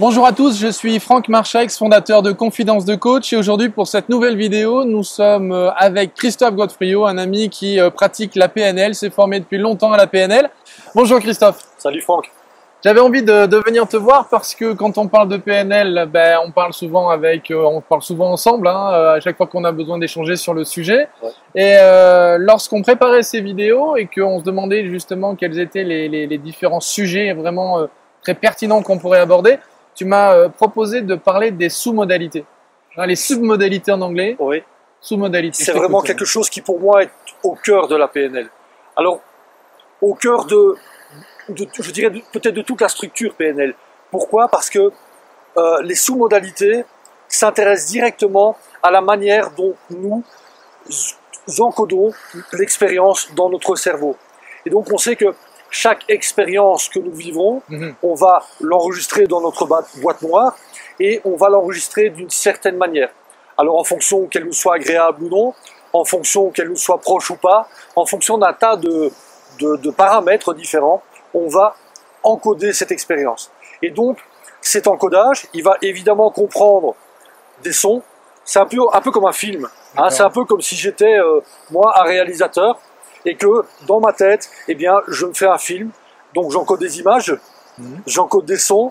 Bonjour à tous, je suis Franck Marchaix, fondateur de Confidence de Coach et aujourd'hui pour cette nouvelle vidéo, nous sommes euh, avec Christophe Godefrio, un ami qui euh, pratique la PNL, s'est formé depuis longtemps à la PNL. Bonjour Christophe. Salut Franck. J'avais envie de, de, venir te voir parce que quand on parle de PNL, ben, on parle souvent avec, euh, on parle souvent ensemble, hein, à chaque fois qu'on a besoin d'échanger sur le sujet. Ouais. Et euh, lorsqu'on préparait ces vidéos et qu'on se demandait justement quels étaient les, les, les différents sujets vraiment euh, très pertinents qu'on pourrait aborder, tu m'as euh, proposé de parler des sous-modalités. Les submodalités en anglais, Oui, sous-modalités. c'est vraiment quelque chose qui pour moi est au cœur de la PNL. Alors, au cœur de, de je dirais peut-être de toute la structure PNL. Pourquoi? Parce que euh, les sous-modalités s'intéressent directement à la manière dont nous encodons l'expérience dans notre cerveau. Et donc on sait que chaque expérience que nous vivons, Mhm. on va l'enregistrer dans notre boîte noire et on va l'enregistrer d'une certaine manière. Alors en fonction qu'elle nous soit agréable ou non, en fonction qu'elle nous soit proche ou pas, en fonction d'un tas de, de- de paramètres différents, on va encoder cette expérience. Et donc cet encodage, il va évidemment comprendre des sons. C'est un peu, un peu comme un film. hein. C'est un peu comme si j'étais euh, moi un réalisateur et que dans ma tête, eh bien, je me fais un film. Donc j'encode des images, Mhm. j'encode des sons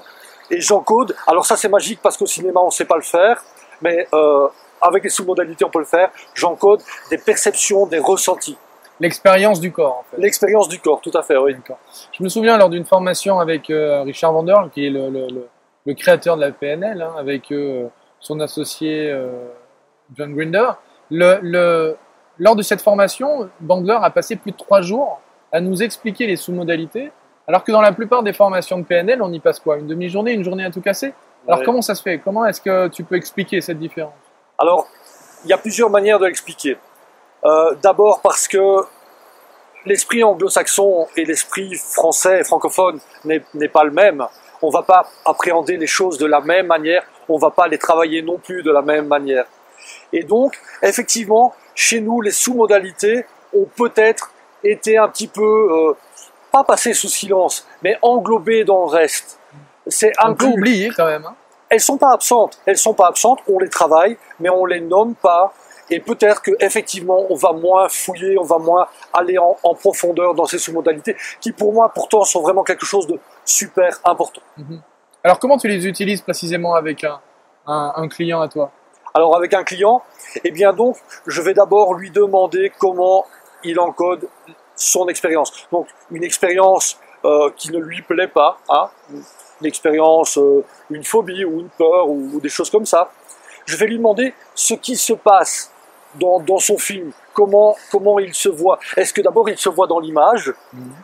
et j'encode. Alors ça c'est magique parce qu'au cinéma on sait pas le faire, mais euh, avec les sous-modalités on peut le faire. J'encode des perceptions, des ressentis, L'expérience du corps, en fait. l'expérience du corps, tout à fait. Oui. D'accord. Je me souviens lors d'une formation avec euh, Richard Vanderl, qui est le, le, le, le créateur de la PNL, hein, avec euh, son associé John Grinder. Le, lors de cette formation, Bandler a passé plus de trois jours à nous expliquer les sous-modalités, alors que dans la plupart des formations de PNL, on y passe quoi Une demi-journée, une journée à tout casser? Alors Ouais. comment ça se fait? Comment est-ce que tu peux expliquer cette différence? Alors, il y a plusieurs manières de l'expliquer. Euh, D'abord parce que l'esprit anglo-saxon et l'esprit français, francophone, n'est pas le même. On va pas appréhender les choses de la même manière, on va pas les travailler non plus de la même manière. Et donc, effectivement, chez nous, les sous-modalités ont peut-être été un petit peu, euh, pas passées sous silence, mais englobées dans le reste. C'est un peu oublier quand même. Hein elles sont pas absentes. Elles sont pas absentes. On les travaille, mais on les nomme pas. Et peut-être que effectivement, on va moins fouiller, on va moins aller en, en profondeur dans ces sous-modalités, qui pour moi pourtant sont vraiment quelque chose de super important. Mhm. Alors comment tu les utilises précisément avec un, un, un client à toi? Alors avec un client, eh bien donc, je vais d'abord lui demander comment il encode son expérience. Donc une expérience euh, qui ne lui plaît pas, hein, une expérience, euh, une phobie ou une peur ou, ou des choses comme ça. Je vais lui demander ce qui se passe dans, dans son film, comment, comment il se voit? Est-ce que d'abord il se voit dans l'image?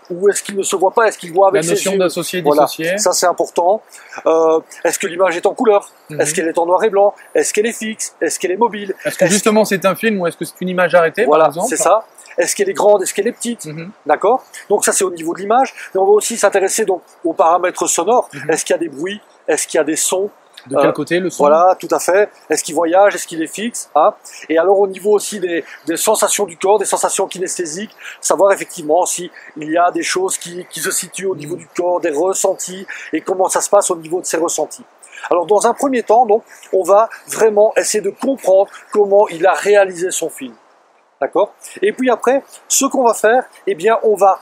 Ou est-ce qu'il ne se voit pas, est-ce qu'il voit avec La ses notion yeux? d'associé Voilà, dissocié. ça c'est important. Euh, est-ce que l'image est en couleur? Mhm. Est-ce qu'elle est en noir et blanc? Est-ce qu'elle est fixe? Est-ce qu'elle est mobile? Est-ce que est-ce justement c'est un film ou est-ce que c'est une image arrêtée Voilà, par exemple? c'est ça. Est-ce qu'elle est grande? Est-ce qu'elle est petite? Mhm. D'accord Donc ça c'est au niveau de l'image. Mais on va aussi s'intéresser donc aux paramètres sonores. Mhm. Est-ce qu'il y a des bruits? Est-ce qu'il y a des sons? De quel Euh, côté le son Voilà, tout à fait. Est-ce qu'il voyage Est-ce qu'il est fixe hein Et alors au niveau aussi des, des sensations du corps, des sensations kinesthésiques, savoir effectivement si il y a des choses qui, qui se situent au niveau Mhm. du corps, des ressentis, et comment ça se passe au niveau de ces ressentis. Alors dans un premier temps, donc, on va vraiment essayer de comprendre comment il a réalisé son film. D'accord? Et puis après, ce qu'on va faire, eh bien, on va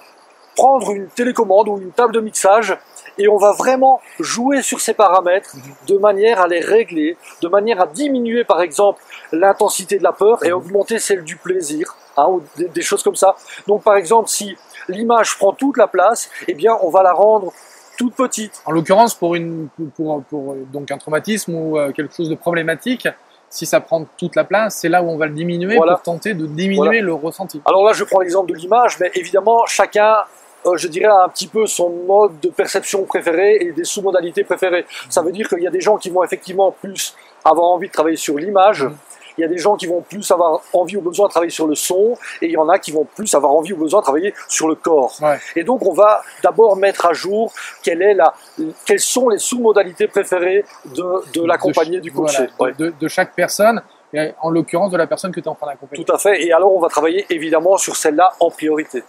prendre une télécommande ou une table de mixage et on va vraiment jouer sur ces paramètres de manière à les régler, de manière à diminuer par exemple l'intensité de la peur et augmenter celle du plaisir, hein, ou des, des choses comme ça. Donc par exemple, si l'image prend toute la place, eh bien, on va la rendre toute petite. En l'occurrence, pour, une, pour, pour, donc un traumatisme ou euh, quelque chose de problématique, si ça prend toute la place, c'est là où on va le diminuer Voilà. pour tenter de diminuer Voilà. le ressenti. Alors là, je prends l'exemple de l'image, mais évidemment, chacun, euh, je dirais, un petit peu son mode de perception préféré et des sous-modalités préférées. Ça veut dire qu'il y a des gens qui vont effectivement plus avoir envie de travailler sur l'image. Il y a des gens qui vont plus avoir envie ou besoin de travailler sur le son, et il y en a qui vont plus avoir envie ou besoin de travailler sur le corps. Ouais. Et donc, on va d'abord mettre à jour quelle est la, quelles sont les sous-modalités préférées de, de l'accompagné du coaché. Voilà, de, de- de chaque personne, en l'occurrence de la personne que tu es en train d'accompagner. Tout à fait. Et alors, on va travailler évidemment sur celle-là en priorité.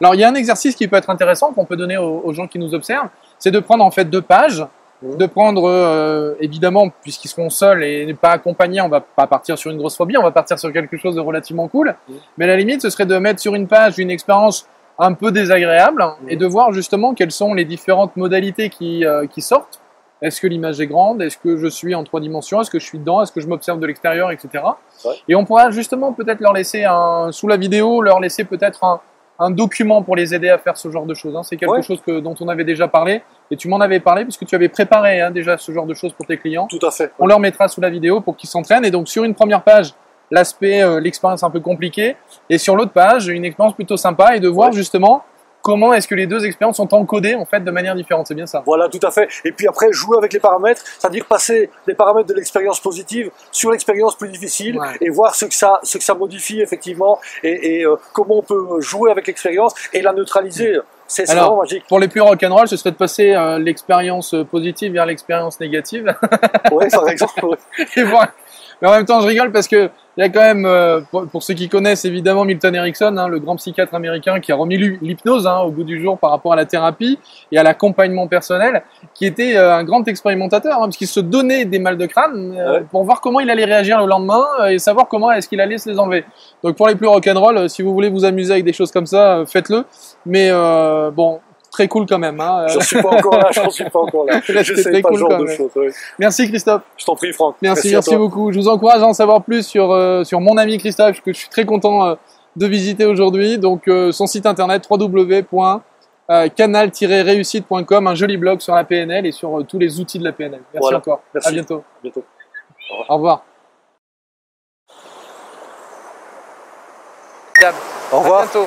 Alors il y a un exercice qui peut être intéressant qu'on peut donner aux, aux gens qui nous observent, c'est de prendre en fait deux pages Mhm. de prendre, euh, évidemment, puisqu'ils seront seuls et pas accompagnés, on va pas partir sur une grosse phobie, on va partir sur quelque chose de relativement cool. Mhm. Mais à la limite, ce serait de mettre sur une page une expérience un peu désagréable Mhm. et de voir justement quelles sont les différentes modalités qui, euh, qui sortent. Est-ce que l'image est grande? Est-ce que je suis en trois dimensions? Est-ce que je suis dedans? Est-ce que je m'observe de l'extérieur, etc. Ouais. Et on pourra justement peut-être leur laisser un, sous la vidéo, leur laisser peut-être un, un document pour les aider à faire ce genre de choses. hein. C'est quelque Ouais. chose que, dont on avait déjà parlé et tu m'en avais parlé puisque tu avais préparé hein, déjà ce genre de choses pour tes clients. Tout à fait. On leur mettra sous la vidéo pour qu'ils s'entraînent et donc sur une première page l'aspect, euh, l'expérience un peu compliquée et sur l'autre page une expérience plutôt sympa et de voir Ouais. justement comment est-ce que les deux expériences sont encodées en fait de manière différente. C'est bien ça. Voilà, tout à fait. Et puis après, jouer avec les paramètres, c'est-à-dire passer les paramètres de l'expérience positive sur l'expérience plus difficile Ouais. et voir ce que ça, ce que ça modifie effectivement et, et, euh, comment on peut jouer avec l'expérience et la neutraliser. C'est vraiment magique. Pour les plus rock'n'roll, ce serait de passer euh, l'expérience euh, positive vers l'expérience négative. Ouais, par exemple. ouais. Et voir- Mais en même temps, je rigole parce que il y a quand même, euh, pour, ceux qui connaissent évidemment Milton Erickson, hein, le grand psychiatre américain qui a remis l'hy- l'hypnose hein, au goût du jour par rapport à la thérapie et à l'accompagnement personnel, qui était euh, un grand expérimentateur, hein, parce qu'il se donnait des mal de crâne euh, pour voir comment il allait réagir le lendemain et savoir comment est-ce qu'il allait se les enlever. Donc pour les plus rock'n'roll, si vous voulez vous amuser avec des choses comme ça, faites-le. Mais euh, bon, très cool quand même. Hein. J'en suis pas encore là, j'en suis pas encore là. Je sais pas cool genre de choses. ouais. Merci Christophe. Je t'en prie, Franck. Merci, beaucoup. Je vous encourage à en savoir plus sur, euh, sur mon ami Christophe, que je suis très content euh, de visiter aujourd'hui. Donc, euh, son site internet www.canal-réussite.com, un joli blog sur la PNL et sur tous les outils de la PNL. Merci Voilà. encore. Merci. À bientôt. À bientôt. Au revoir. Au revoir. À bientôt.